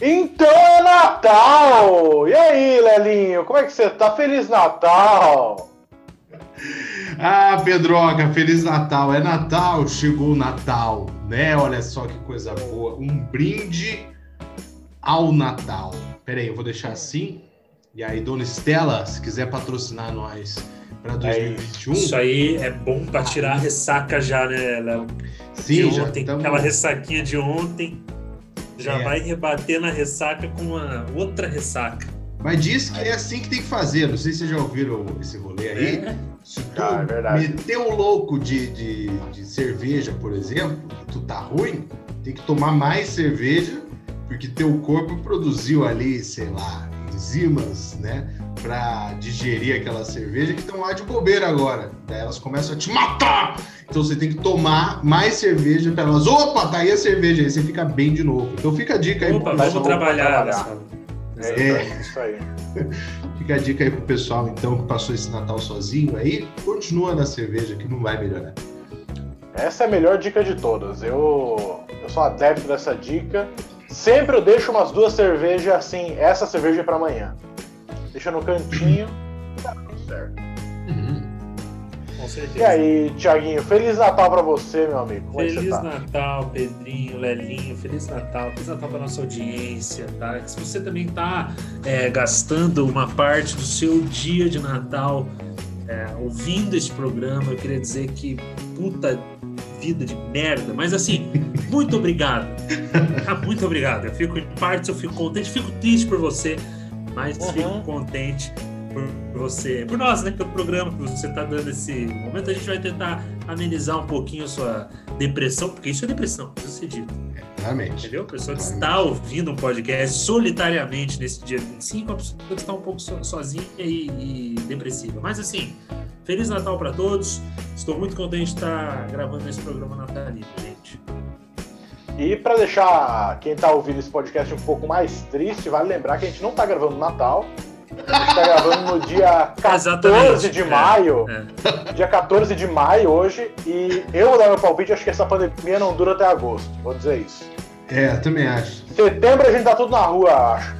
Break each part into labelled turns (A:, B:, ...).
A: Então é Natal! E aí, Lelinho, como é que você tá? Feliz Natal!
B: Ah, Pedroca, Feliz Natal! É Natal, chegou o Natal, né? Olha só que coisa boa. Um brinde ao Natal. Pera aí, eu vou deixar assim. E aí, Dona Estela, se quiser patrocinar nós para 2021.
C: Isso aí é bom para tirar a ressaca já, né, Léo?
B: Sim,
C: de
B: já
C: ontem,
B: tamo-
C: aquela ressaquinha de ontem. Já
B: É.
C: vai rebater na ressaca com uma outra ressaca.
B: Mas diz que é assim que tem que fazer. Não sei se vocês já ouviram esse rolê aí.
C: É.
B: Se tu
A: Ah, é verdade.
B: meter o louco de, de, de cerveja, por exemplo, e tu tá ruim, tem que tomar mais cerveja, porque teu corpo produziu ali, sei lá, enzimas, né? Pra digerir aquela cerveja que estão lá de bobeira agora. Daí elas começam a te matar! Então você tem que tomar mais cerveja para elas. Opa, tá aí a cerveja, aí você fica bem de novo. Então fica a dica aí.
C: Opa, vamos
A: vamos
C: trabalhar.
A: trabalhar. É,
B: É.
A: isso aí.
B: Fica a dica aí pro pessoal, então, que passou esse Natal sozinho aí. Continua na cerveja, que não vai melhorar.
A: Essa é a melhor dica de todas. Eu, eu sou adepto dessa dica. Sempre eu deixo umas duas cervejas assim, essa cerveja é pra amanhã. Deixa no cantinho. Tá tudo certo.
C: Com certeza.
A: E aí, Thiaguinho, Feliz Natal pra você, meu amigo. Como é
C: Feliz
A: você tá?
C: Natal, Pedrinho, Lelinho, Feliz Natal, Feliz Natal para nossa audiência, tá? Se você também tá é, gastando uma parte do seu dia de Natal é, ouvindo esse programa, eu queria dizer que puta vida de merda, mas assim, muito obrigado. Ah, muito obrigado. Eu fico em partes, eu fico contente, fico triste por você, mas
A: Uhum.
C: fico contente por você, por nós, né? Pelo programa que você tá dando esse momento, a gente vai tentar amenizar um pouquinho a sua depressão, porque isso é depressão, precisa ser dito,
B: Realmente.
C: entendeu? A pessoa que está ouvindo um podcast solitariamente nesse dia 25, a pessoa que está um pouco so- sozinha e, e depressiva. Mas assim, Feliz Natal para todos. Estou muito contente de estar gravando esse programa natalino.
A: E pra deixar quem tá ouvindo esse podcast um pouco mais triste, vale lembrar que a gente não tá gravando no Natal. A gente tá gravando no dia 14
C: Exatamente,
A: de
C: é,
A: maio.
C: é.
A: Dia 14 de maio hoje. E eu vou dar meu palpite, acho que essa pandemia não dura até agosto. Vou dizer isso.
B: É, eu também acho.
A: Setembro a gente tá tudo na rua, acho.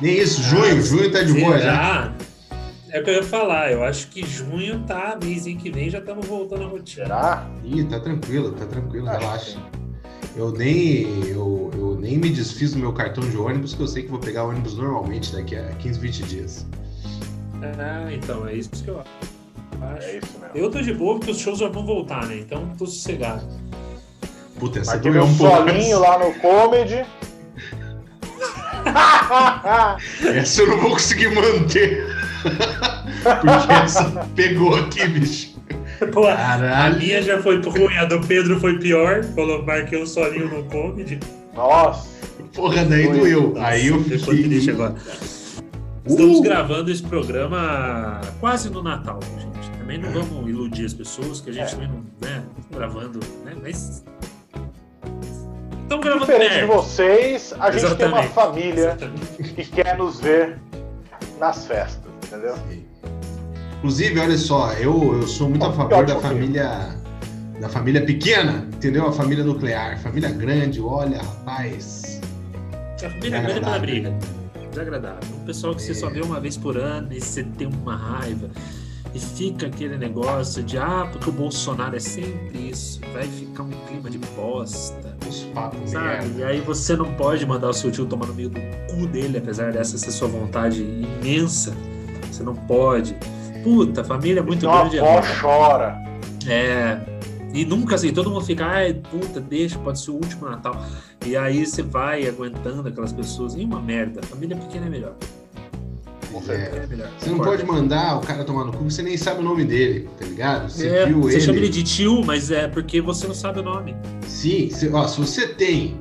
B: Nem isso, junho, junho tá de boa já.
C: Será? É o que eu ia falar. Eu acho que junho tá, mês em que vem, já estamos voltando à rotina.
A: Será?
B: Ih, tá tranquilo, tá tranquilo,
A: Acho
B: relaxa. Eu nem, eu, eu nem me desfiz do meu cartão de ônibus, que eu sei que vou pegar ônibus normalmente daqui a 15, 20 dias.
C: Ah, então, é isso que eu acho.
A: É isso mesmo.
C: Eu tô de boa porque os shows já vão voltar, né? Então tô sossegado.
B: Puta, essa
A: Aqui
B: doeu
A: meu
B: um pouco.
A: solinho lá no comedy.
B: Essa eu não vou conseguir manter. Porque essa pegou aqui, bicho.
C: Pô, a minha já foi ruim, a do Pedro foi pior. Falou, marquei um solinho no comedy.
A: Nossa.
B: Porra, daí doeu. Aí eu
C: Ficou triste
B: fiquei.
C: agora. Estamos
B: Uh!
C: gravando esse programa quase no Natal, gente. Também não vamos iludir as pessoas, que a gente
A: É.
C: também não, né? Gravando, né? Mas. Estamos gravando
A: Diferente de vocês, a gente tem uma
C: Exatamente.
A: família
C: Exatamente.
A: que quer nos ver nas festas, entendeu?
B: Inclusive, olha só, eu, eu sou muito a favor da família da família pequena, entendeu? A família nuclear. Família grande, olha, rapaz.
C: A família grande é pela briga. Desagradável. Um pessoal que você só vê uma vez por ano e você tem uma raiva. E fica aquele negócio de, ah, porque o Bolsonaro é sempre isso. Vai ficar um clima de bosta.
B: Os papos
C: Sabe?
B: merda.
C: E aí você não pode mandar o seu tio tomar no meio do cu dele, apesar dessa ser sua vontade imensa. Você não pode. Puta, a família é muito
A: Então a
C: grande.
A: avó chora.
C: É. E nunca assim, todo mundo fica, ai, puta, deixa, pode ser o último Natal. E aí você vai aguentando aquelas pessoas. E uma merda. Família pequena é melhor.
B: É.
C: É.
B: Você não pode mandar o cara tomar no cu, você nem sabe o nome dele, tá ligado? Você
C: É,
B: viu
C: você
B: ele.
C: chama ele de tio, mas é porque você não sabe o nome.
B: Sim, se, ó, se você tem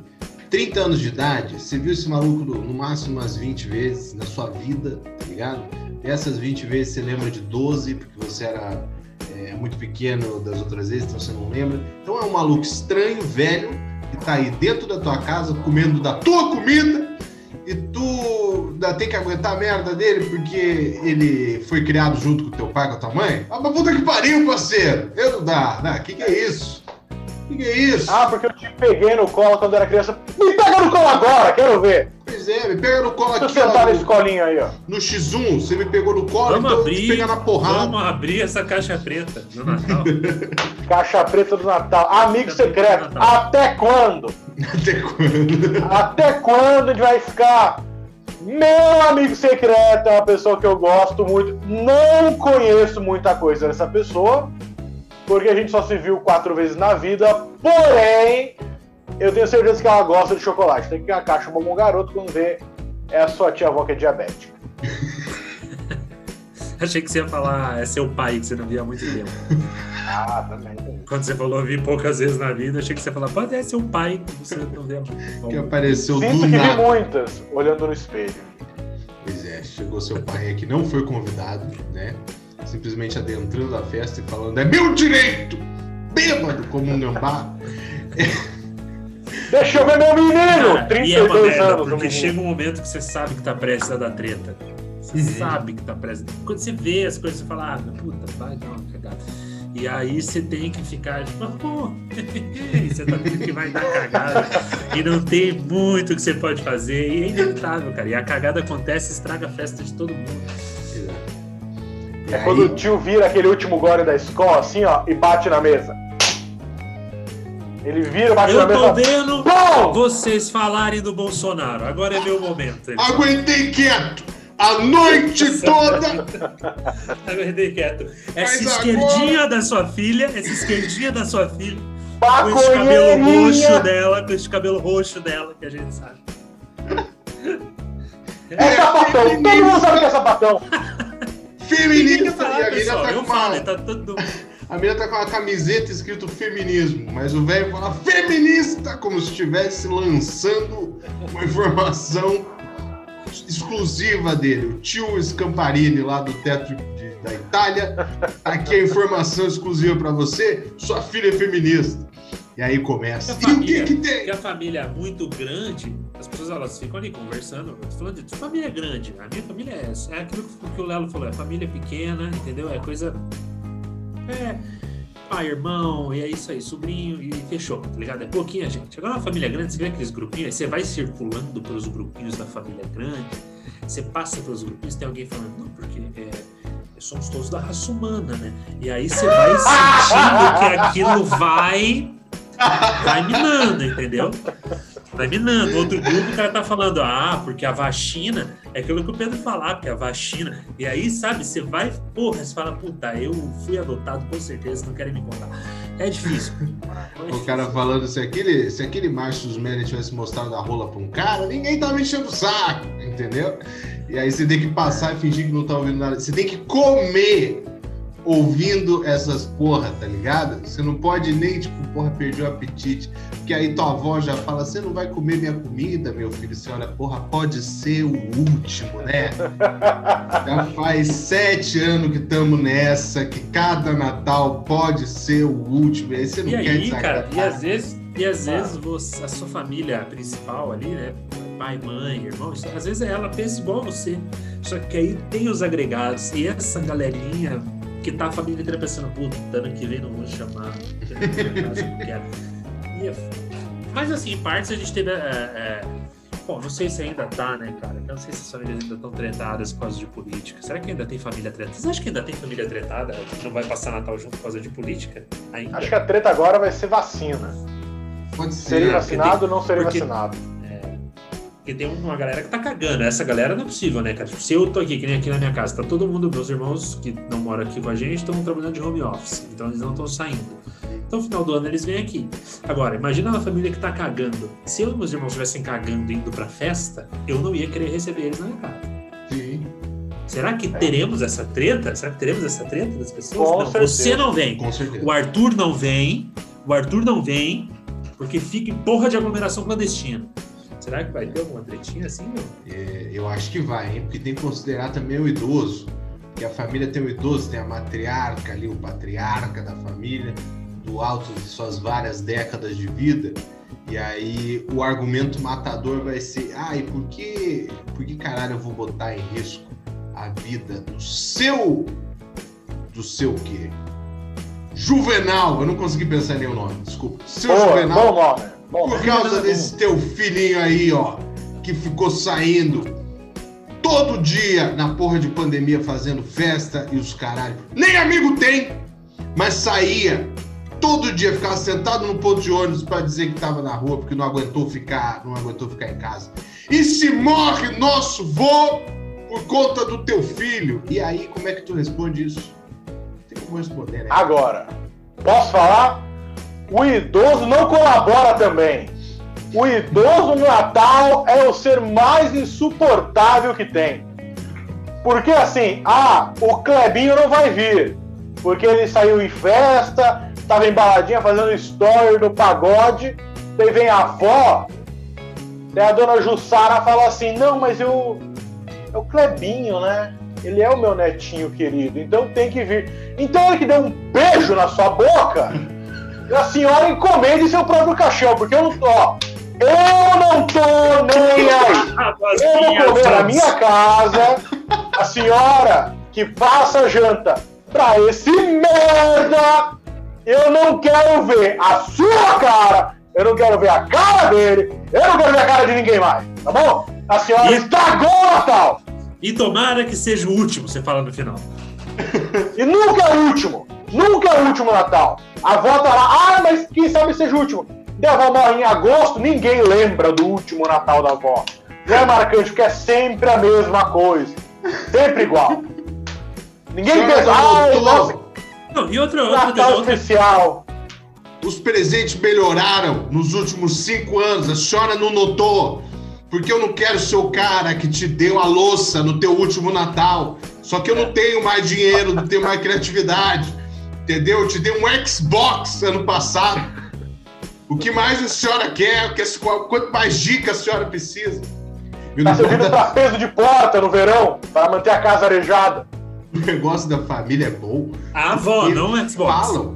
B: 30 anos de idade, você viu esse maluco no, no máximo umas 20 vezes na sua vida, tá ligado? Dessas 20 vezes você lembra de 12, porque você era é, muito pequeno das outras vezes, então você não lembra. Então é um maluco estranho, velho, que tá aí dentro da tua casa comendo da tua comida e tu ainda tem que aguentar a merda dele porque ele foi criado junto com teu pai, com a tua mãe? Ah, mas puta que pariu, parceiro! Eu não dá, né? Que que é isso? Que que é isso?
A: Ah, porque eu te peguei no colo quando era criança. Me pega no colo agora, quero ver.
B: Pois é, me pega no colo
A: Deixa eu
B: aqui, ó.
A: sentar na
B: no-
A: escolinha aí, ó.
B: No X1, você me pegou no colo,
C: Vamos
B: então eu
C: abrir,
B: pegar na porrada.
C: vamos abrir essa caixa preta do Natal.
A: Caixa preta do Natal. Amigo
C: Caixa
A: secreto.
C: Natal.
A: Até quando?
B: Até quando?
A: Até quando a gente vai ficar? Meu amigo secreto é uma pessoa que eu gosto muito. Não conheço muita coisa dessa pessoa, porque a gente só se viu quatro vezes na vida. Porém, eu tenho certeza que ela gosta de chocolate. Tem que a caixa um garoto quando vê é a sua tia avó que é diabética.
C: Achei que você ia falar, é seu pai que você não via há muito tempo.
A: Ah, também.
C: Quando você falou vi poucas vezes na vida, achei que você ia falar, pode é seu pai que você não vê há muito
B: Que
C: tempo.
B: apareceu
A: Sinto
B: do
A: que vi
B: nada.
A: muitas olhando no espelho.
B: Pois é, chegou seu pai aí que não foi convidado, né? Simplesmente adentrando a festa e falando: é meu direito! Bêbado como um gambá.
A: Deixa eu ver meu menino!
C: Cara, e é uma
A: 32
C: merda,
A: anos.
C: porque chega um momento que você sabe que tá prestes a dar treta. Você
B: Uhum.
C: sabe que tá prestes. Quando você vê as coisas, você fala, ah, puta, vai dar uma cagada. E aí você tem que ficar, tipo, e você tá vendo que vai dar cagada. E não tem muito que você pode fazer. E é inevitável, cara. E a cagada acontece e estraga a festa de todo mundo.
B: E
A: É
B: aí,
A: quando o tio vira aquele último gole da escola, assim, ó, e bate na mesa. Ele vira, bate na
C: Eu
A: mesa.
C: tô vendo
A: Pum!
C: vocês falarem do Bolsonaro. Agora é meu momento. Ele
B: aguentei quieto a noite toda.
C: Aguentei quieto. Essa
B: Mas
C: esquerdinha da sua filha, essa esquerdinha da sua filha, com esse cabelo roxo dela, com esse cabelo roxo dela, que a gente sabe.
A: É sapatão. Todo mundo sabe que é sapatão.
B: Feminista. E
C: Fala,
B: a
C: pessoal,
B: tá
C: eu falo,
B: uma,
C: tá todo
B: a mina tá com uma camiseta escrito feminismo, mas o velho fala feminista como se estivesse lançando uma informação exclusiva dele. O tio Scamparini lá do teto de- da Itália. Tá aqui a informação exclusiva pra você. Sua filha é feminista. E aí começa.
C: A
B: E o que
C: família-
B: que tem?
C: a família é muito grande, as pessoas elas ficam ali conversando. Falando de família grande. A minha família é essa. É aquilo que o Lelo falou, é família pequena, entendeu? É coisa. É. Pai, irmão, e é isso aí, sobrinho, e fechou, tá ligado? É pouquinha gente. Agora uma família grande, você vê aqueles grupinhos, aí você vai circulando pelos grupinhos da família grande, você passa pelos grupinhos, tem alguém falando, não, porque é, somos todos da raça humana, né? E aí você vai sentindo que aquilo vai vai minando, entendeu? Vai minando. Outro grupo, o cara tá falando, ah, porque a vacina, é aquilo que o Pedro falar, porque a vacina. E aí, sabe, você vai, porra, você fala, puta, eu fui adotado com certeza, não querem me contar. É difícil.
B: O cara falando, se aquele, se aquele macho dos Melly tivesse mostrado a rola pra um cara, ninguém tava enchendo o saco, entendeu? E aí você tem que passar e fingir que não tá ouvindo nada. Você tem que comer ouvindo essas porra, tá ligado? Você não pode nem, tipo, porra, perdi o apetite. Porque aí tua avó já fala, você não vai comer minha comida, meu filho? Você olha, porra, pode ser o último, né? Já faz sete anos que estamos nessa, que cada Natal pode ser o último. E aí você não
C: E
B: quer
C: aí, cara, e às vezes, e às vezes você, a sua família principal ali, né? Pai, mãe, irmão, às vezes ela pensa igual a você. Só que aí tem os agregados e essa galerinha que tá a família inteira pensando, puta, ano que vem não vou chamar. não eu é. Mas assim, em partes a gente teve. é, é, Bom, não sei se ainda tá, né, cara? Eu não sei se as famílias ainda estão tretadas por causa de política. Será que ainda tem família tretada? Vocês acham que ainda tem família tretada? que Não vai passar Natal junto por causa de política? Ainda?
A: Acho que a treta agora vai ser vacina.
B: Pode ser.
C: Porque
A: vacinado ou não serei
C: porque-
A: vacinado?
C: Porque tem uma galera que tá cagando. Essa galera não é possível, né, cara? Tipo, se eu tô aqui, que nem aqui na minha casa, tá todo mundo, meus irmãos que não moram aqui com a gente, estão trabalhando de home office. Então eles não estão saindo. Então, no final do ano, eles vêm aqui. Agora, imagina uma família que tá cagando. Se eu e meus irmãos estivessem cagando indo pra festa, eu não ia querer receber eles na minha casa.
B: Sim,
C: Será que teremos essa treta? Será que teremos essa treta das pessoas?
A: Com
C: não,
A: certeza.
C: você não vem.
B: com certeza.
C: O Arthur não vem. O Arthur não vem porque fica em porra de aglomeração clandestina. Será que vai ter alguma tretinha assim, meu?
B: É, eu acho que vai, hein? Porque tem que considerar também o idoso. Que a família tem o idoso, tem a matriarca ali, o patriarca da família, do alto de suas várias décadas de vida. E aí o argumento matador vai ser: ah, e por que, por que caralho eu vou botar em risco a vida do seu. do seu quê? Juvenal, eu não consegui pensar em nenhum nome, desculpa. Seu
A: Boa,
B: Juvenal
A: bom nome. Bom
B: por causa desse teu filhinho aí, ó. que ficou saindo todo dia na porra de pandemia fazendo festa e os caralho. Nem amigo tem, mas saía todo dia, ficava sentado no ponto de ônibus para dizer que estava na rua porque não aguentou ficar, não aguentou ficar em casa. E se morre nosso vô por conta do teu filho? E aí, como é que tu responde isso?
A: Tem como responder, né? Agora, posso falar? O idoso não colabora também. O idoso no Natal é o ser mais insuportável que tem. Porque assim, ah, o Clebinho não vai vir. Porque ele saiu em festa, tava embaladinha fazendo story do pagode. Daí vem a avó, daí a dona Jussara fala assim: Não, mas eu. É o Clebinho, né? Ele é o meu netinho querido, então tem que vir. Então ele que deu um beijo na sua boca, a senhora encomende seu próprio caixão, porque eu não tô. Ó, eu não tô nem aí. Eu vou comer na minha casa. A senhora que faça janta pra esse merda. Eu não quero ver a sua cara. Eu não quero ver a cara dele. Eu não quero ver a cara de ninguém mais. Tá bom? A senhora e... estragou o Natal.
C: E tomara que seja o último, você fala no final.
A: e nunca é o último. Nunca é o último Natal. A avó tá lá. Ah, mas quem sabe seja o último. E a avó morre em agosto, ninguém lembra do último Natal da avó. Não é marcante, porque é sempre a mesma coisa. Sempre igual. Ninguém pensa, ai, nossa.
C: Não, e outra,
A: outra, Natal outra, especial.
B: Os presentes melhoraram nos últimos cinco anos, a senhora não notou. Porque eu não quero ser o cara que te deu a louça no teu último Natal. Só que eu não tenho mais dinheiro, não tenho mais criatividade. Entendeu? Eu te dei um Xbox ano passado. O que mais a senhora quer? Quanto mais dicas a senhora precisa?
A: Está servindo da... peso de porta no verão para manter a casa arejada.
B: O negócio da família é bom.
C: A avó, não é Xbox. Falam.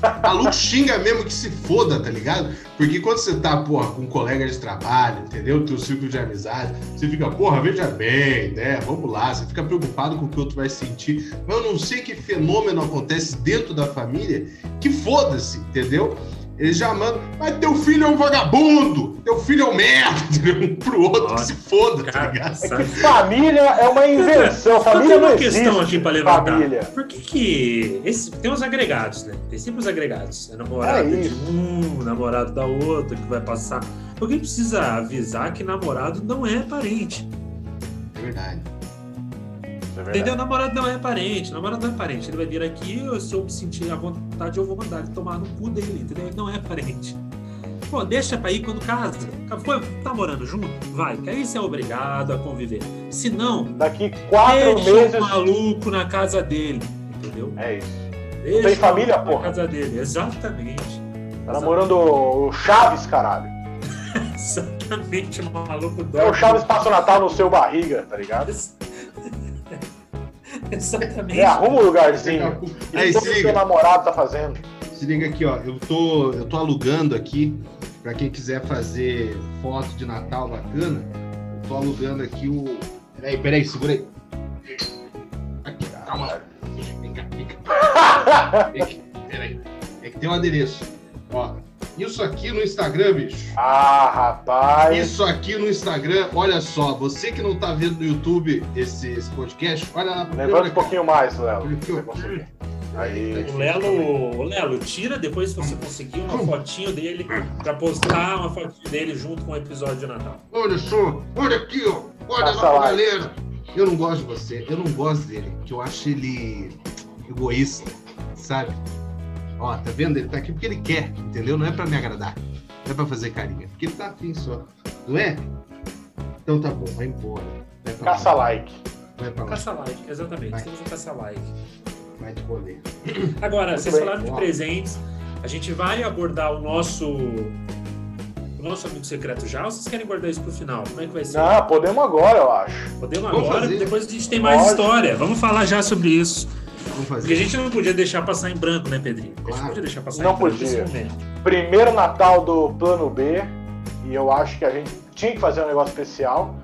B: Maluco xinga mesmo que se foda, tá ligado? Porque quando você tá, porra, com um colega de trabalho, entendeu? Teu círculo de amizade, você fica, porra, veja bem, né? Vamos lá, você fica preocupado com o que o outro vai sentir. Mas eu não sei que fenômeno acontece dentro da família que foda-se, entendeu? Eles já mandam, mas teu filho é um vagabundo, teu filho é um merda, um pro outro Nossa, que se foda, tá cara, tá ligado?
A: É que família é uma invenção, família
C: tem uma questão aqui pra levantar. Família. Por que que... Esse, tem os agregados, né? Tem sempre os agregados. É namorado é de um, namorado da outra, que vai passar... Alguém precisa avisar que namorado não é parente.
B: É verdade.
C: É Entendeu? O namorado não é parente, o namorado não é parente. Ele vai vir aqui, se eu me sentir à vontade, eu vou mandar ele tomar no cu dele, entendeu? Ele não é parente. Pô, deixa pra ir quando casa. Foi, tá morando junto? Vai, que aí você é obrigado a conviver. Se não,
A: daqui quatro
C: deixa
A: meses.
C: o maluco na casa dele, entendeu?
A: É isso. Deixa tem família, pô.
C: Na casa dele, exatamente.
A: Tá namorando o Chaves, caralho.
C: exatamente, o maluco
A: doido. É o Chaves passa o Natal no seu barriga, tá ligado?
C: Exatamente.
A: É, arruma um lugarzinho. Aí, se liga. seu namorado tá fazendo.
B: Se liga aqui, ó. Eu tô, eu tô alugando aqui, pra quem quiser fazer foto de Natal bacana, eu tô alugando aqui o. Peraí, peraí, segura aí. Aqui, calma. Vem cá, vem cá. Peraí. É que tem um adereço. Ó, isso aqui no Instagram, bicho.
A: Ah, rapaz.
B: Isso aqui no Instagram, olha só, você que não tá vendo no YouTube esse, esse podcast, olha lá.
A: Levanta um pouquinho mais, Léo.
C: Aí. O Lelo, o Lelo, tira depois se você conseguir uma fotinho dele pra postar uma fotinho dele junto com o episódio de Natal.
B: Olha só, olha aqui, ó. Olha Passa lá, galera. Eu não gosto de você, eu não gosto dele, que eu acho ele egoísta, sabe? Ó, tá vendo? Ele tá aqui porque ele quer, entendeu? Não é pra me agradar. Não é pra fazer carinha. Porque ele tá afim só. Não é? Então tá bom, vai embora.
A: Vai caça lá. like.
C: Vai pra lá. Caça like, exatamente. Vai. Temos um caça like.
B: Vai te rolê.
C: Agora, Muito vocês bem. falaram de presentes. A gente vai abordar o nosso o nosso amigo secreto já ou vocês querem guardar isso pro final? Como é que vai ser?
A: Não, podemos agora, eu acho.
C: Podemos Vamos agora, fazer. depois a gente tem mais Lógico. história. Vamos falar já sobre isso. Vamos fazer. Porque a gente não podia deixar passar em branco, né, Pedrinho? A gente não podia deixar passar
A: não
C: em
A: branco podia. Primeiro Natal do plano B, e eu acho que a gente tinha que fazer um negócio especial.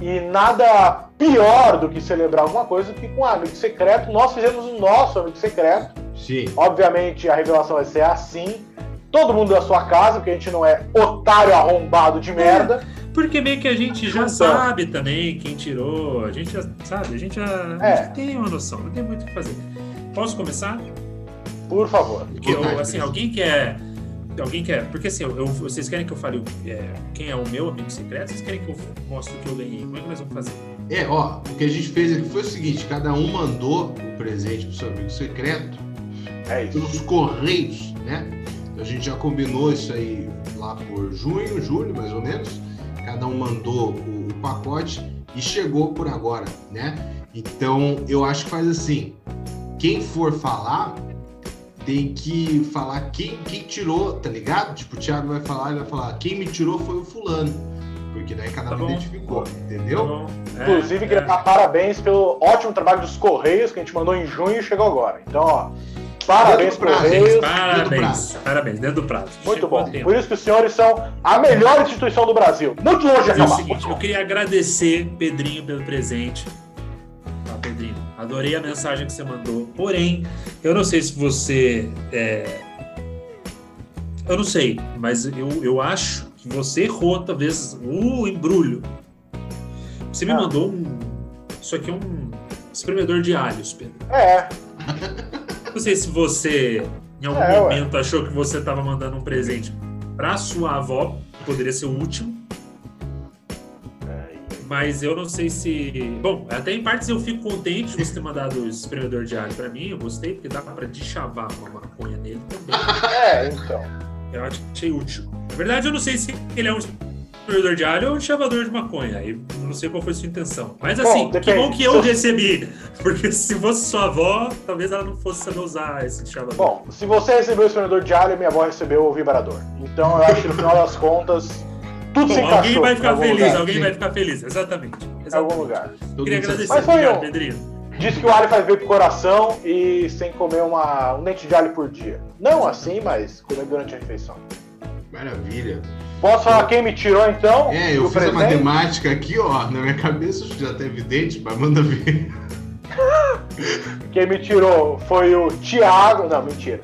A: E nada pior do que celebrar alguma coisa que com um amigo secreto. Nós fizemos o nosso amigo secreto.
B: Sim.
A: Obviamente a revelação vai ser assim. Todo mundo da sua casa, porque a gente não é otário arrombado de merda.
C: Porque meio que a gente já sabe também quem tirou, a gente já sabe, a gente já, a
A: É.
C: gente tem uma noção, não tem muito o que fazer. Posso começar?
A: Por favor.
C: Porque eu, assim, alguém quer. Alguém quer. Porque assim, eu, eu- vocês querem que eu fale é, quem é o meu amigo secreto? Vocês querem que eu mostre o que eu ganhei? Como é que nós vamos fazer?
B: É, ó, o que a gente fez aqui foi o seguinte: cada um mandou o presente pro seu amigo secreto
A: É isso.
B: pelos correios, né? Então a gente já combinou isso aí lá por junho, julho, mais ou menos. Cada um mandou o, o pacote e chegou por agora, né? Então eu acho que faz assim: quem for falar tem que falar quem, quem tirou, tá ligado? Tipo, o Thiago vai falar, ele vai falar: quem me tirou foi o fulano. Porque daí cada
C: Tá
B: um identificou,
C: Tá
B: entendeu?
C: bom? É,
A: Inclusive,
C: é.
A: queria dar parabéns pelo ótimo trabalho dos Correios que a gente mandou em junho e chegou agora. Então, ó, parabéns,
B: prazo,
A: Correios.
C: Parabéns, parabéns, dentro do prazo.
A: Muito
C: Chegou a
A: bom.
C: tempo.
A: Por isso que os senhores são a melhor instituição do Brasil. Muito longe de
C: Mas é o
A: acabar.
C: seguinte, eu queria agradecer, Pedrinho, pelo presente. Tá, Pedrinho, adorei a mensagem que você mandou. Porém, eu não sei se você. é, Eu não sei, mas eu, eu acho que você errou, talvez, o embrulho. Você me
A: Ah.
C: mandou um. Isso aqui é um espremedor de alhos, Pedro.
A: É,
C: Não sei se você, em algum
A: É, ué.
C: momento, achou que você estava mandando um presente para sua avó, que poderia ser o último. Mas eu não sei se. Bom, até em partes eu fico contente de você ter mandado o espremedor de alho para mim. Eu gostei, porque dá para deschavar uma maconha nele também.
A: é, então.
C: Eu achei útil. Na verdade, eu não sei se ele é um espremedor de alho ou um chavador de maconha. Aí não sei qual foi a sua intenção. Mas
A: Bom,
C: assim, que
A: depende.
C: bom que eu
A: Se-
C: recebi. Porque se fosse sua avó, talvez ela não fosse saber usar esse chavador.
A: Bom, se você recebeu o espremedor de alho, minha avó recebeu o vibrador. Então, eu acho que no final das contas, tudo se
C: Bom,
A: encaixou.
C: alguém vai ficar feliz,
A: lugar.
C: alguém
B: sim.
C: vai ficar feliz, exatamente.
A: Em algum
C: exatamente.
A: lugar.
B: Todo
C: Queria agradecer,
A: Mas foi
C: obrigado,
A: um-
C: Pedrinho.
A: Diz que o alho faz bem pro coração e sem comer uma, um dente de alho por dia. Não assim, mas comer durante a refeição.
B: Maravilha.
A: Posso falar quem me tirou então?
B: É, eu fiz a
A: presente?
B: matemática aqui, ó, na minha cabeça já tá evidente, mas manda ver.
A: Quem me tirou foi o Thiago. Não, mentira.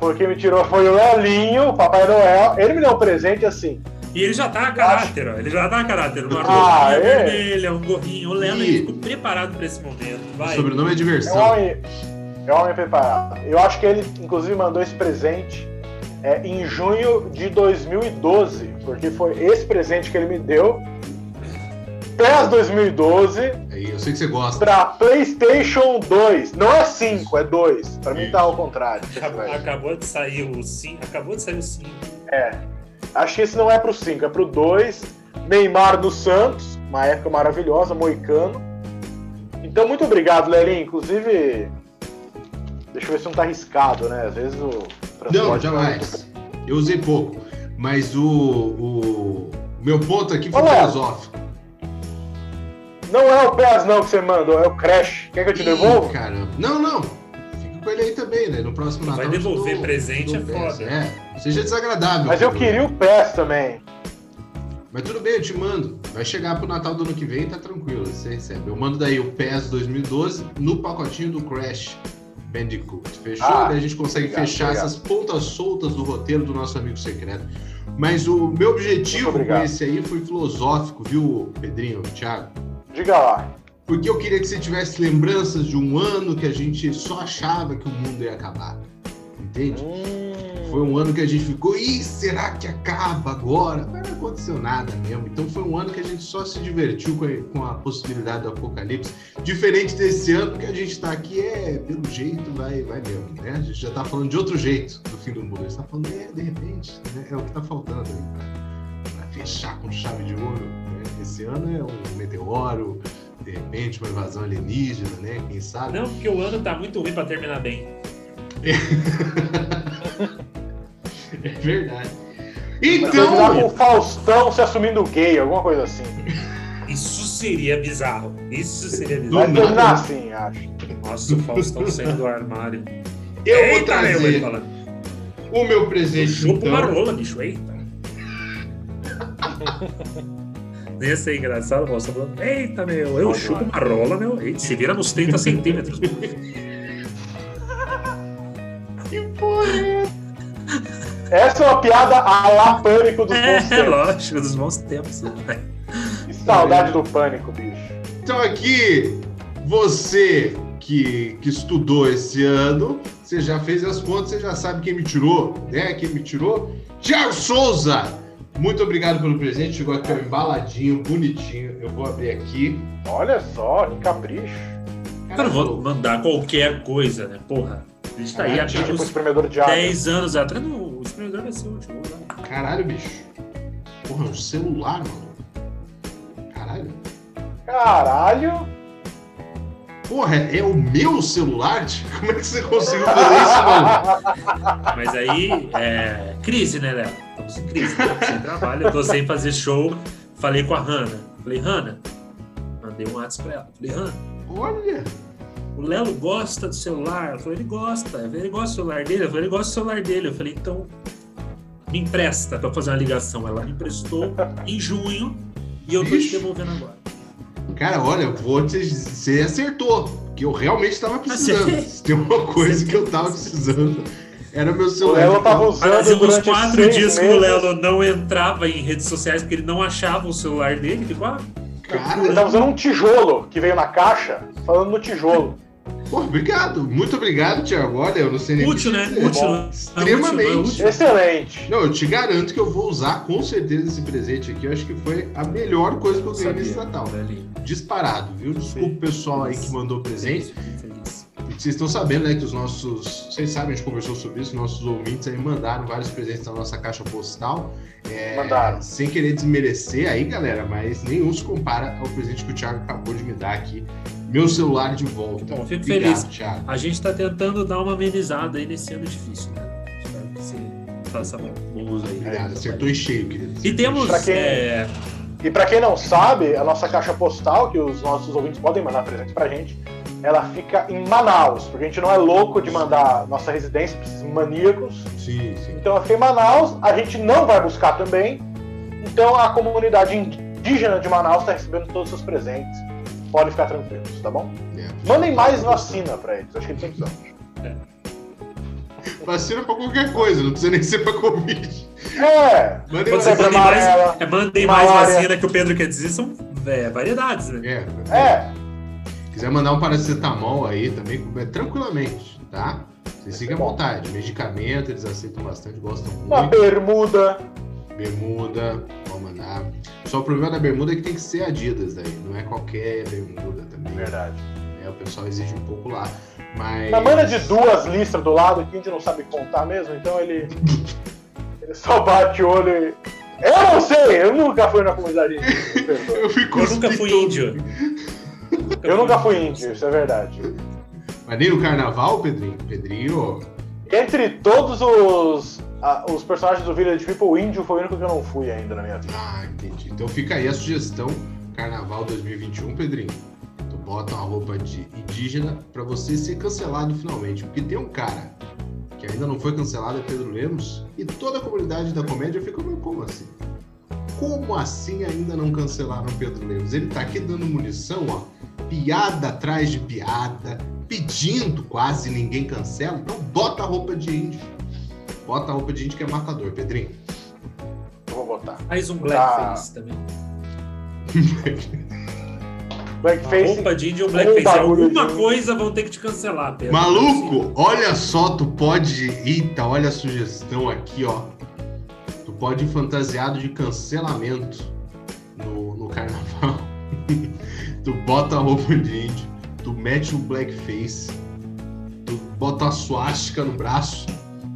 A: Foi quem me tirou foi o Lelinho, o Papai Noel. Ele me deu um presente assim.
C: E ele já tá a caráter, ó. Ele já tá a caráter. Uma
A: Ah,
C: roupinha
A: é?
C: vermelha, um gorrinho. O
B: Ih.
C: ele ficou preparado pra esse momento.
B: O
C: Vai.
B: sobrenome é
A: É um
B: diversão.
A: homem, é um homem preparado. Eu acho que ele, inclusive, mandou esse presente é, em junho de 2012, porque foi esse presente que ele me deu. PES 2012
B: Aí, eu sei que você gosta.
A: para PlayStation 2. Não é 5, é 2. Pra mim tá ao contrário.
C: Acabou, acabou de sair o 5. Acabou de sair o 5.
A: É. Acho que esse não é pro 5, é pro 2. Neymar do Santos, uma época maravilhosa, moicano. Então, muito obrigado, Lelinho. Inclusive, deixa eu ver se não tá arriscado, né? Às vezes o
B: Não,
A: é
B: jamais. Eu usei pouco. Mas o, o meu ponto aqui foi filosófico.
A: Não é o PES não que você mandou, é o Crash. Quer que eu te
B: Ih,
A: devolva?
B: caramba. Não, não. Fica com ele aí também, né? No próximo Natal.
C: Vai devolver
B: dou-
C: presente
B: te dou
C: é
B: peça.
C: foda.
B: É, seja desagradável.
A: Mas eu queria o PES também.
B: Mas tudo bem, eu te mando. Vai chegar pro Natal do ano que vem, tá tranquilo, você recebe. Eu mando daí o PES 2012 no pacotinho do Crash Bandicoot. Fechou?
A: Ah,
B: daí a gente consegue
A: obrigado,
B: fechar
A: obrigado.
B: essas pontas soltas do roteiro do nosso amigo secreto. Mas o meu objetivo com esse aí foi filosófico, viu, Pedrinho, Thiago?
A: Diga lá.
B: Porque eu queria que você tivesse lembranças de um ano que a gente só achava que o mundo ia acabar. Entende?
A: Hum,
B: Foi um ano que a gente ficou, ih, será que acaba agora? Mas não aconteceu nada mesmo. Então foi um ano que a gente só se divertiu com a, com a possibilidade do apocalipse. Diferente desse ano que a gente tá aqui, é, pelo jeito, vai, vai mesmo, né? A gente já tá falando de outro jeito do fim do mundo. A gente tá falando, é, de repente, né? É o que tá faltando aí pra fechar com chave de ouro. Né? Esse ano é um meteoro, de repente uma invasão alienígena, né? Quem sabe?
C: Não, porque o ano tá muito ruim pra terminar bem.
B: É verdade.
A: Vai terminar com
B: Então,
A: o Faustão se assumindo gay, alguma coisa assim.
C: Isso seria bizarro. Isso seria
A: Vai
C: bizarro.
B: nada.
A: terminar assim, acho.
C: Nossa, o Faustão saindo do armário.
B: eu vou
C: Eita, meu, ele
B: trazer
C: falando.
B: o meu presente.
C: Chupa uma
B: Então.
C: rola, bicho. Eita. Ia ser engraçado, o Faustão falando. Eita, meu, eu
A: Pode
C: chupo
A: lá.
C: uma rola, meu. Eita, se vira nos 30 centímetros.
A: Essa é uma piada a lá pânico dos bons
C: É,
A: tempos.
C: lógico, dos bons tempos. né?
A: Que saudade do pânico, bicho.
B: Então aqui, você que, que estudou esse ano, você já fez as contas, você já sabe quem me tirou, né? Quem me tirou? Tiago Souza! Muito obrigado pelo presente, chegou aqui ó, embaladinho, bonitinho. Eu vou abrir aqui.
A: Olha só, que capricho.
C: Eu não vou mandar qualquer coisa, né? Porra. A gente tá aí há
A: tipo espremedor de água.
C: 10 anos atrás. Não, o espremedor vai ser o último. né?
B: Caralho, bicho. Porra, é um celular, mano. Caralho.
A: Caralho.
B: Porra, é, é o meu celular? Como é que você conseguiu fazer isso, mano?
C: Mas aí, é. Crise, né, Léo? Estamos em crise. né? Sem trabalho, eu tô sem fazer show. Falei com a Hanna. Falei, Hanna. Mandei um WhatsApp pra ela. Falei, Hanna.
B: Olha.
C: O Lelo gosta do celular? Ela falou, ele gosta. Eu falei, ele gosta do celular dele? Eu falei, ele gosta do celular dele. Eu falei, então me empresta pra fazer uma ligação. Ela me emprestou em junho e eu tô te devolvendo agora.
B: Cara, olha, eu você acertou. Que eu realmente tava precisando. Se tem uma coisa que eu tava precisando, era meu
A: O
B: celular.
A: Lelo tava usando
C: Fazia uns quatro dias que o
A: meses.
C: Lelo não entrava em redes sociais porque ele não achava o celular dele. Tipo, ah,
A: Ele tava
B: Cara,
A: usando um tijolo que veio na caixa, falando no tijolo.
B: pô, obrigado. Muito obrigado, Thiago. Olha, eu não sei nem. o que
C: útil, né?
B: dizer.
C: Útil.
A: bom.
B: Extremamente.
C: É útil, é
A: Excelente.
B: Não, eu te garanto que eu vou usar com certeza esse presente aqui. Eu acho que foi a melhor coisa que eu ganhei nesse Natal. Disparado, viu? Desculpa o pessoal aí que mandou presente.
C: Feliz, feliz.
B: Vocês estão sabendo, né, que os nossos. Vocês sabem, a gente conversou sobre isso, nossos ouvintes aí mandaram vários presentes na nossa caixa postal. É,
A: Mandaram.
B: Sem querer desmerecer aí, galera, mas nenhum se compara ao presente que o Thiago acabou de me dar aqui. Meu celular de volta.
C: Bom, fico
B: Obrigado,
C: feliz.
B: Thiago.
C: A gente tá tentando dar uma amenizada aí nesse ano difícil, né? Espero que você faça bom uso aí.
B: Aliás, acertou em cheio, querido.
C: E temos.
A: Quem-
C: é,
A: E pra quem não sabe, a nossa caixa postal, que os nossos ouvintes podem mandar presente pra gente, ela fica em Manaus, porque a gente não é louco de mandar nossa residência pra esses maníacos.
B: Sim, sim.
A: Então ela fica em Manaus, a gente não vai buscar também. Então a comunidade indígena de Manaus está recebendo todos os seus presentes. Podem ficar tranquilos, tá bom?
B: É.
A: Mandem mais vacina pra eles, acho que eles estão precisando.
B: Vacina pra qualquer coisa, não precisa nem ser pra Covid.
A: É,
B: Mandem
C: você
A: Febre
C: mandem mais, é, mandem mais vacina que o Pedro quer dizer, são é, variedades, né?
B: É,
A: é.
B: Quiser mandar um paracetamol aí também, é, tranquilamente, tá? Vocês fiquem à vontade. Medicamento, eles aceitam bastante, gostam
A: Uma
B: muito.
A: bermuda.
B: Bermuda, pode mandar. Só o problema da bermuda é que tem que ser Adidas daí, não é qualquer bermuda também.
A: Verdade.
B: É, o pessoal exige um pouco lá. Mas.
A: Na mana de duas listras do lado que a gente não sabe contar mesmo, então ele. ele só bate o olho e. Eu não sei, eu nunca fui na comunidade.
B: Eu, fico
C: Eu nunca fui índio.
A: Eu nunca fui índio, isso é verdade.
B: Mas nem no carnaval, Pedrinho? Pedrinho,
A: Entre todos os, ah, os personagens do Village People, o índio foi o único que eu não fui ainda na minha vida.
B: Ah, entendi. Então fica aí a sugestão Carnaval 2021, Pedrinho. Tu bota uma roupa de indígena pra você ser cancelado finalmente. Porque tem um cara que ainda não foi cancelado, é Pedro Lemos, e toda a comunidade da comédia fica, mas como assim? Como assim ainda não cancelaram Pedro Lemos? Ele tá aqui dando munição, ó, piada atrás de piada, pedindo quase ninguém cancela. Então bota a roupa de índio. Bota a roupa de índio que é matador, Pedrinho.
A: Eu vou botar.
C: Mais um blackface também. Uma
A: Blackface.
C: roupa de índio e um blackface.
A: bagulho
C: Alguma coisa vão ter que te cancelar, Pedro.
B: Maluco, olha só, tu pode. Eita, olha a sugestão aqui, ó. Tu pode ir fantasiado de cancelamento no, no carnaval. tu bota a roupa de índio, tu mete o blackface, tu bota a suástica no braço,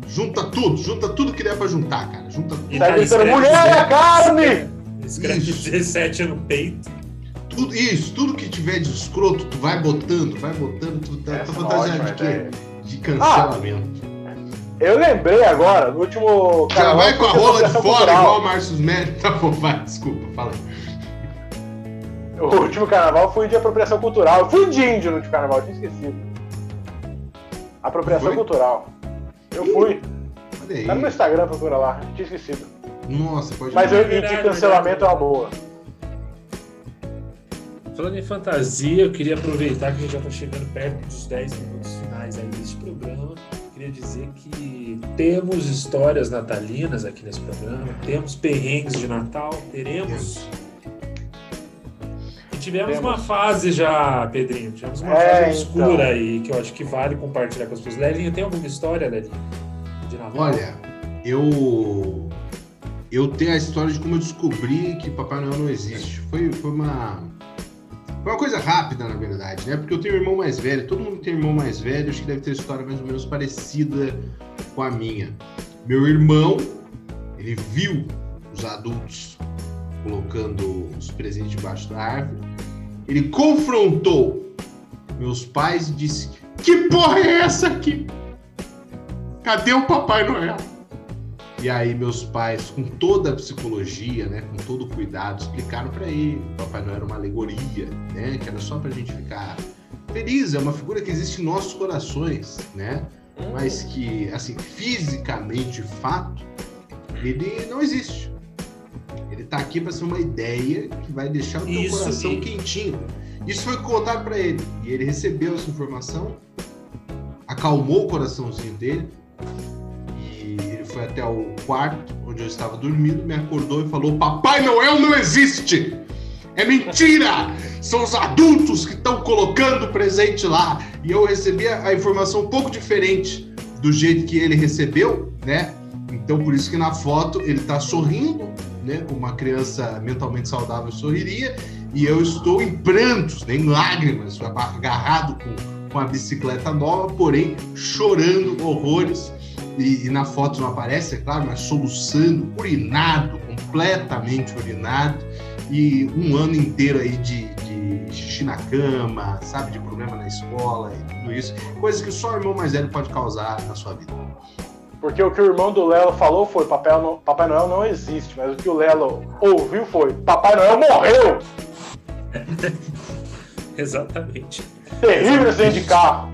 B: junta tudo, junta tudo que der pra juntar, cara. Junta
C: E
A: Tá gritando,
C: escreve-
A: mulher é carne!
C: Escreve
B: Isso.
C: 17 no peito.
B: tudo. Isso, tudo que tiver de escroto, tu vai botando, vai botando, tu tá, tá fantasiado de quê? De cancelamento.
A: Eu lembrei agora, no último
B: Já vai com a rola de fora,
A: cultural.
B: igual o Márcio Médio. Tá bom, vai, desculpa, fala aí.
A: O último carnaval foi de apropriação cultural. Eu fui de índio no último carnaval, tinha esquecido. Apropriação
B: Foi?
A: cultural. Eu fui.
B: Olha aí.
A: Tá no meu Instagram, procura lá. Tinha esquecido.
B: Nossa, pode
A: Mas eu, e de cancelamento é uma boa.
C: Falando em fantasia, eu queria aproveitar que a gente já tá chegando perto dos 10 minutos finais aí deste programa. queria dizer que temos histórias natalinas aqui nesse programa, temos perrengues de Natal, teremos. Tivemos
A: Temos.
C: uma fase já, Pedrinho, tivemos uma
A: É,
C: fase obscura
A: então.
C: aí, que eu acho que vale compartilhar com as pessoas. Lelinha, tem alguma história, Lelinha? De Natal?
B: Olha, eu eu tenho a história de como eu descobri que Papai Noel não existe. Foi, foi uma foi uma coisa rápida, na verdade, né? Porque eu tenho um irmão mais velho, todo mundo tem um irmão mais velho, acho que deve ter história mais ou menos parecida com a minha. Meu irmão, ele viu os adultos colocando os presentes debaixo da árvore. Ele confrontou meus pais e disse: Que porra é essa aqui? Cadê o Papai Noel? E aí meus pais, com toda a psicologia, né, com todo o cuidado, explicaram pra ele, que Papai Noel era uma alegoria, né, que era só pra gente ficar feliz, é uma figura que existe em nossos corações, né? Mas que, assim, fisicamente, fato, ele não existe. Ele tá aqui pra ser uma ideia que vai deixar o teu coração
C: e-
B: quentinho. Isso foi contado pra ele. E ele recebeu essa informação, acalmou o coraçãozinho dele, e ele foi até o quarto onde eu estava dormindo, me acordou e falou: Papai Noel não existe! É mentira! São os adultos que estão colocando o presente lá. E eu recebi a informação um pouco diferente do jeito que ele recebeu, né? Então por isso que na foto ele tá sorrindo, né? Uma criança mentalmente saudável sorriria. E eu estou em prantos, né? em lágrimas, agarrado com, com a bicicleta nova, porém chorando horrores. E, e na foto não aparece, é claro, mas soluçando, urinado, completamente urinado. E um ano inteiro aí de, de xixi na cama, sabe, de problema na escola e tudo isso. Coisas que só o irmão mais velho pode causar na sua vida.
A: Porque o que o irmão do Lelo falou foi: Papai, não- Papai Noel não existe. Mas o que o Lelo ouviu foi: Papai Noel morreu!
C: Exatamente.
A: Terrível acidente de carro.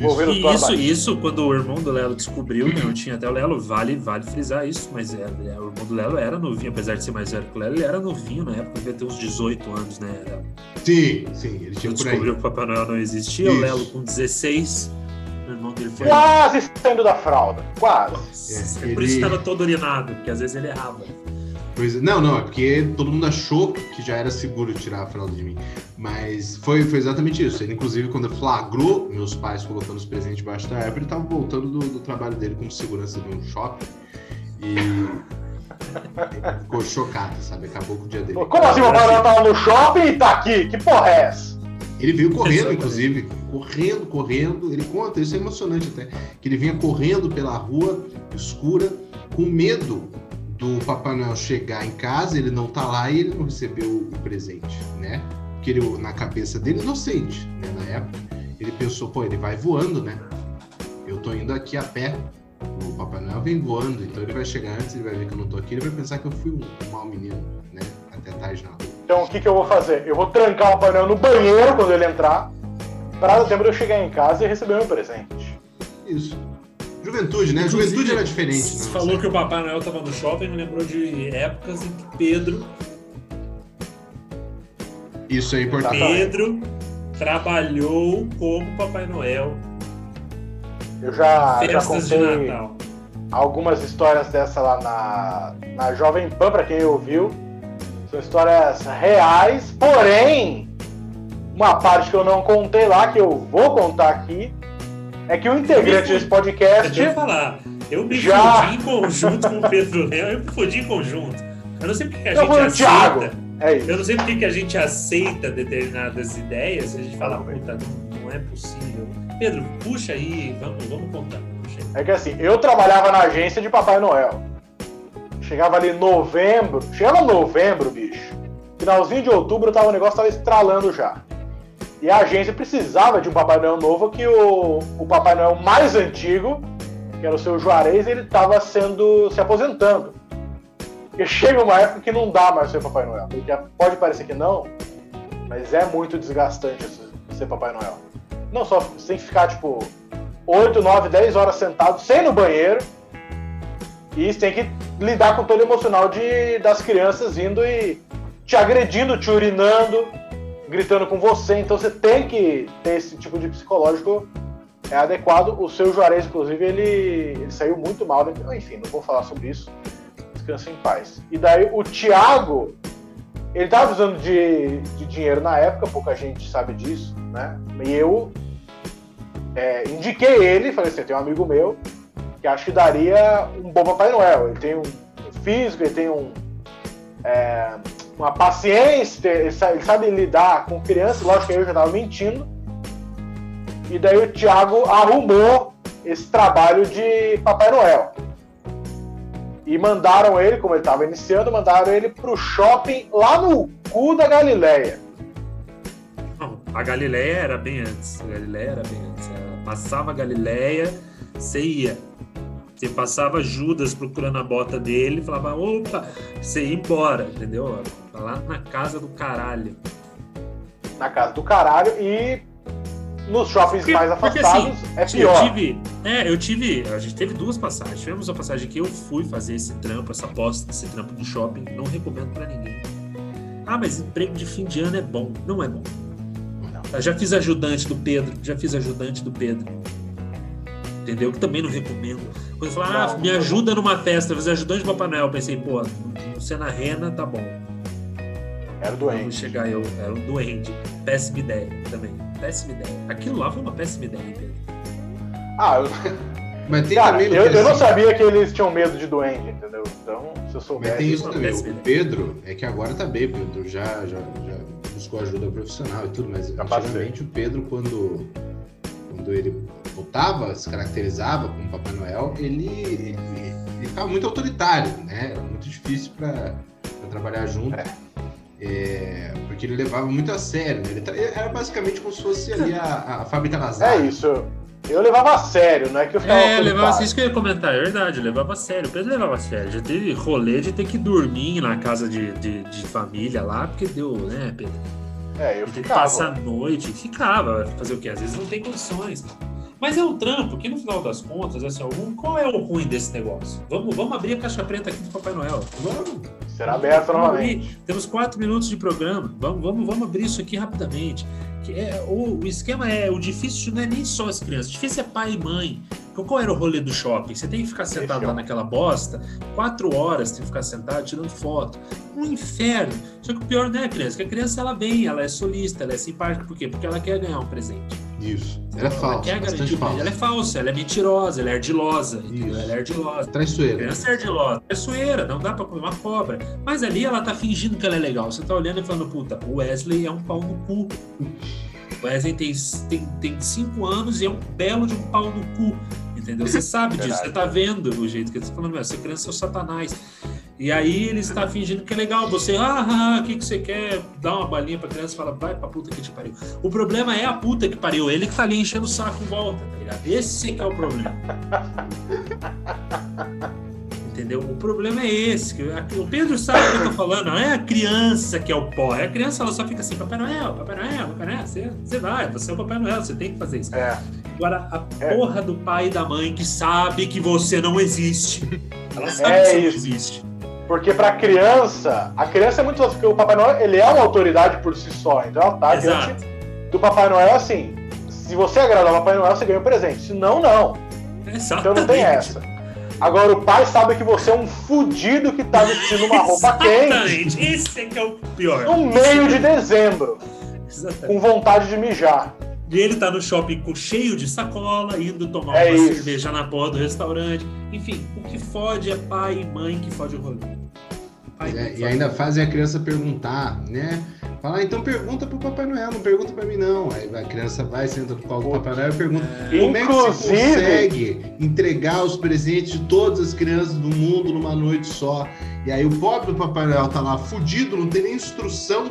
A: Envolvendo
C: E isso, isso, quando o irmão do Lelo descobriu, né, eu tinha até o Lelo, vale, vale frisar isso, mas é, é, o irmão do Lelo era novinho, apesar de ser mais velho que o Lelo, ele era novinho na época, devia ter uns 18 anos, né? Era,
B: Sim, sim, ele
C: ele
B: tinha por aí.
C: descobriu que o Papai Noel não existia,
B: Isso.
C: o Lelo com 16, o irmão dele foi.
A: Quase saindo da fralda. Quase.
B: É,
C: é, por isso
B: ele-
C: que tava todo urinado, porque às vezes ele errava.
B: Pois é. não, não, é porque todo mundo achou que já era seguro tirar a fralda de mim. Mas foi, foi exatamente isso. Ele, inclusive, quando flagrou meus pais colocando os presentes debaixo da árvore, ele estava voltando do, do trabalho dele como segurança de um shopping. E ele ficou chocado, sabe? Acabou com o dia dele.
A: Como assim, Papai Noel tava no shopping e tá aqui? Que porra é essa?
B: Ele veio correndo, inclusive. Correndo, correndo. Ele conta, isso é emocionante até. Que ele vinha correndo pela rua escura, com medo do Papai Noel chegar em casa, ele não tá lá e ele não recebeu o presente, né? Porque ele, na cabeça dele, inocente, né? Na época, ele pensou, pô, ele vai voando, né? Eu tô indo aqui a pé. O Papai Noel vem voando, então ele vai chegar antes, ele vai ver que eu não tô aqui, ele vai pensar que eu fui um, um mau menino? Até.
A: Então o que, que eu vou fazer? Eu vou trancar o Papai Noel no banheiro quando ele entrar, pra dar tempo de eu chegar em casa e receber meu presente.
B: Isso. Juventude, né?
C: Inclusive,
B: Juventude era diferente.
C: Você
B: né?
C: falou que o Papai Noel tava no shopping, me lembrou de épocas em que Pedro,
B: Isso é importante.
C: Pedro trabalhou como Papai Noel
A: Eu já, já
C: festas de
A: contei algumas histórias dessa lá na, na Jovem Pan, pra quem ouviu. São histórias reais, porém, uma parte que eu não contei lá, que eu vou contar aqui, é que o integrante desse podcast.
C: Eu falar. Eu me
A: Já.
C: fudi em conjunto com o Pedro Léo, eu me fudi em conjunto. Eu não sei porque que a
A: Eu
C: gente aceita.
A: É.
C: Eu não sei porque que a gente aceita determinadas ideias a gente fala, puta, não, não é possível. Pedro, puxa aí, vamos, vamos contar.
A: É que assim, eu trabalhava na agência de Papai Noel. Chegava ali em novembro, chegava novembro, bicho. Finalzinho de outubro, tava, o negócio tava estralando já. E a agência precisava de um Papai Noel novo, que o, o Papai Noel mais antigo, que era o seu Juarez, ele tava sendo. se aposentando. Porque chega uma época que não dá mais ser Papai Noel. Porque pode parecer que não, mas é muito desgastante ser Papai Noel. Não só que ficar, tipo, 8, 9, 10 horas sentado sem ir no banheiro. E você tem que lidar com todo o emocional de, das crianças indo e te agredindo, te urinando, gritando com você. Então você tem que ter esse tipo de psicológico é adequado. O seu Juarez, inclusive, ele, ele saiu muito mal. Enfim, não vou falar sobre isso. Descansa em paz. E daí o Thiago, ele estava precisando de, de dinheiro na época, pouca gente sabe disso, né? E eu é, indiquei ele, falei assim, tem um amigo meu que acho que daria um bom Papai Noel. Ele tem um físico, ele tem um, é, uma paciência, ele sabe, lidar com criança, lógico que eu já estava mentindo. E daí o Thiago arrumou esse trabalho de Papai Noel. E mandaram ele, como ele estava iniciando, mandaram ele para o shopping lá no cu da Galileia.
C: Não, a Galileia era bem antes. A Galileia era bem antes. Ela passava a Galileia, você ia. Você passava Judas procurando a bota dele, falava, opa, você ia embora, entendeu? Lá na casa do caralho.
A: Na casa do caralho e nos shoppings porque, mais afastados porque, assim, é pior.
C: Eu tive, é, eu tive, a gente teve duas passagens. Tivemos uma passagem que eu fui fazer esse trampo, essa aposta, esse trampo de shopping, não recomendo para ninguém. Ah, mas emprego de fim de ano é bom. Não é bom. Eu já fiz ajudante do Pedro, já fiz ajudante do Pedro. Entendeu? Que também não recomendo. Fala, ah, me ajuda numa festa, fazer ajudante do Papai Noel, eu pensei, pô, você na rena, tá bom.
A: Era doente.
C: Vamos chegar eu, era um doente. Péssima ideia também. Péssima ideia. Aquilo lá foi uma péssima ideia, Pedro.
A: Ah, eu... Mas tem Cara, eu, eu não sabia que eles tinham medo de doente, entendeu? Então, se eu soubesse...
B: Mas tem isso também. O Pedro é que agora tá bem, Pedro já, já, já buscou ajuda profissional e tudo, mas já antigamente o Pedro, quando, quando ele voltava, se caracterizava como Papai Noel, ele, ele, ele ficava muito autoritário, né? Era muito difícil para trabalhar junto. É. É, porque ele levava muito a sério. Né? Ele era basicamente como se fosse ali a, a Fábio
A: É isso. Eu levava a sério, não é que eu ficava.
C: É, levava assim, isso que eu ia comentar, é verdade, eu levava a sério. O Pedro levava a sério. Já teve rolê de ter que dormir na casa de, de, de família lá, porque deu, né, Pedro?
A: É, eu
C: ficava. Passar a noite, ficava. Fazer o quê? Às vezes não tem condições. Mas é um trampo que, no final das contas, assim, algum, qual é o ruim desse negócio? Vamos, vamos abrir a caixa preta aqui do Papai Noel. Vamos.
A: Será aberto novamente.
C: Temos quatro minutos de programa. Vamos, vamos, vamos abrir isso aqui rapidamente. É, o, o esquema é: o difícil não é nem só as crianças, o difícil é pai e mãe. Qual era o rolê do shopping? Você tem que ficar sentado lá naquela bosta, quatro horas tem que ficar sentado tirando foto. Um inferno. Só que o pior não é a criança, que a criança ela vem, ela é solista, ela é simpática. Por quê? Porque ela quer ganhar um presente.
B: Isso. Ela é falsa. Ela,
C: falsa. ela é falsa, ela é mentirosa, ela é ardilosa. Ela é ardilosa.
B: Traiçoeira.
C: Criança é ardilosa. Traiçoeira, não dá pra comer uma cobra. Mas ali ela tá fingindo que ela é legal. Você tá olhando e falando, puta, o Wesley é um pau no cu. O Wesley tem, tem, tem cinco anos e é um belo de um pau no cu. Entendeu? Você sabe disso, você tá vendo o jeito que ele tá falando, essa criança é o satanás. E aí ele está fingindo que é legal. Você, ah, ah, o que, que você quer? Dá uma balinha pra criança e fala, vai pra puta que te pariu. O problema é a puta que pariu. Ele que tá ali enchendo o saco em volta, tá ligado? Esse que é o problema. Entendeu? O problema é esse. O Pedro sabe o que eu tô falando. Não é a criança que é o pó. É a criança, ela só fica assim, Papai Noel, Papai Noel, Papai Noel. Você, você vai, você é o Papai Noel, você tem que fazer isso.
A: É.
C: Agora, a é. porra do pai e da mãe que sabe que você não existe. Ela sabe
A: é
C: que você
A: isso.
C: não existe.
A: Porque pra criança, a criança é muito fácil, porque o Papai Noel ele é uma autoridade por si só. Então ela tá Exato. diante do Papai Noel assim. Se você agradar o Papai Noel, você ganha um presente. Se não, não.
C: Exatamente.
A: Então não tem essa. Agora o pai sabe que você é um fudido que tá vestindo uma roupa
C: Exatamente. quente. Esse é que é o pior.
A: No meio de dezembro. Exatamente. Com vontade de mijar.
C: E ele tá no shopping com, cheio de sacola, indo tomar é uma isso. cerveja na porta do restaurante. Enfim, o que fode é pai e mãe que fode o rolê.
B: É, e ainda fazem a criança perguntar, né? Falar, ah, então pergunta pro Papai Noel, não pergunta pra mim, não. Aí a criança vai, senta com o do Papai Noel e pergunta é... como é que você consegue entregar os presentes de todas as crianças do mundo numa noite só. E aí o pobre do Papai Noel tá lá fudido, não tem nem instrução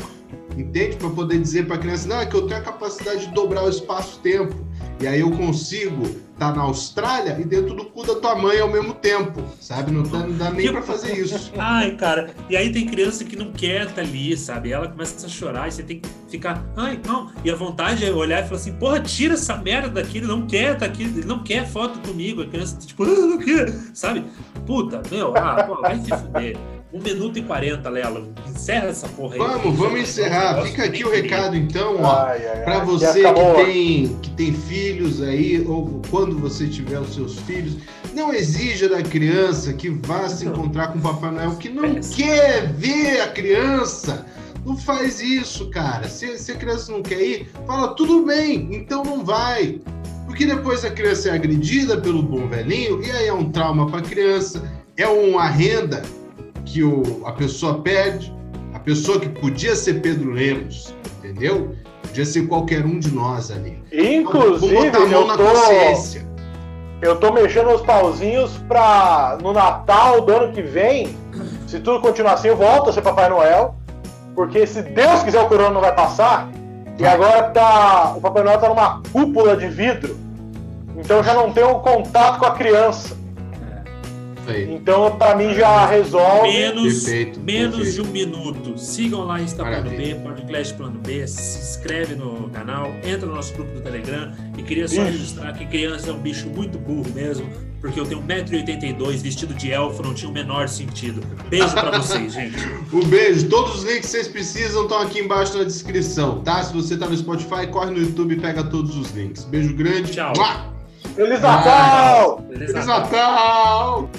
B: entende? Para poder dizer para a criança, não, é que eu tenho a capacidade de dobrar o espaço-tempo. E aí eu consigo estar tá na Austrália e dentro do cu da tua mãe ao mesmo tempo, sabe? Não dá, não dá nem para fazer isso.
C: Ai, cara, e aí tem criança que não quer estar tá ali, sabe? Ela começa a chorar e você tem que ficar, ai, não. E a vontade é olhar e falar assim, porra, tira essa merda daqui, ele não quer tá aqui, ele não quer foto comigo. A criança, tipo, ah, não quer, sabe? Puta, meu, ah, pô, vai se fuder. Um minuto e quarenta, Lelo. Encerra essa porra aí.
B: Vamos, vamos encerrar. Fica aqui o recado então, ó. Para você
A: que
B: tem, que tem filhos aí, ou quando você tiver os seus filhos, não exija da criança que vá se encontrar com o Papai Noel, que não quer ver a criança. Não faz isso, cara. Se, se a criança não quer ir, fala tudo bem, então não vai. Porque depois a criança é agredida pelo bom velhinho, e aí é um trauma para a criança, é uma renda que o, a pessoa perde, a pessoa que podia ser Pedro Lemos, entendeu? Podia ser qualquer um de nós ali.
A: Inclusive,
B: Vamos botar a mão
A: eu
B: na
A: tô,
B: consciência.
A: eu tô mexendo os pauzinhos pra no Natal do ano que vem, se tudo continuar assim, eu volto a ser Papai Noel. Porque se Deus quiser o corona não vai passar. E agora tá. O Papai Noel tá numa cúpula de vidro. Então eu já não tenho contato com a criança. Então pra mim já resolve.
C: Menos,
B: Perfeito,
C: menos
B: perfeito.
C: de um minuto. Sigam lá Insta Plano B. Podcast Plano B, se inscreve no canal, entra no nosso grupo do Telegram e queria só
A: Isso.
C: registrar que criança é um bicho muito burro mesmo, porque eu tenho 1,82m, vestido de elfo não tinha o menor sentido. Beijo pra vocês, gente.
B: Um beijo. Todos os links que vocês precisam estão aqui embaixo na descrição, tá? Se você tá no Spotify, corre no YouTube e pega todos os links. Beijo grande.
C: Tchau.
B: Mua!
A: Feliz Natal!
C: Beleza?
B: Feliz Natal!